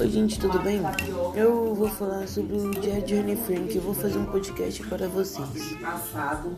Oi gente, tudo bem? Eu vou falar sobre o dia de Anne Frank. Eu vou fazer um podcast para vocês. Passado.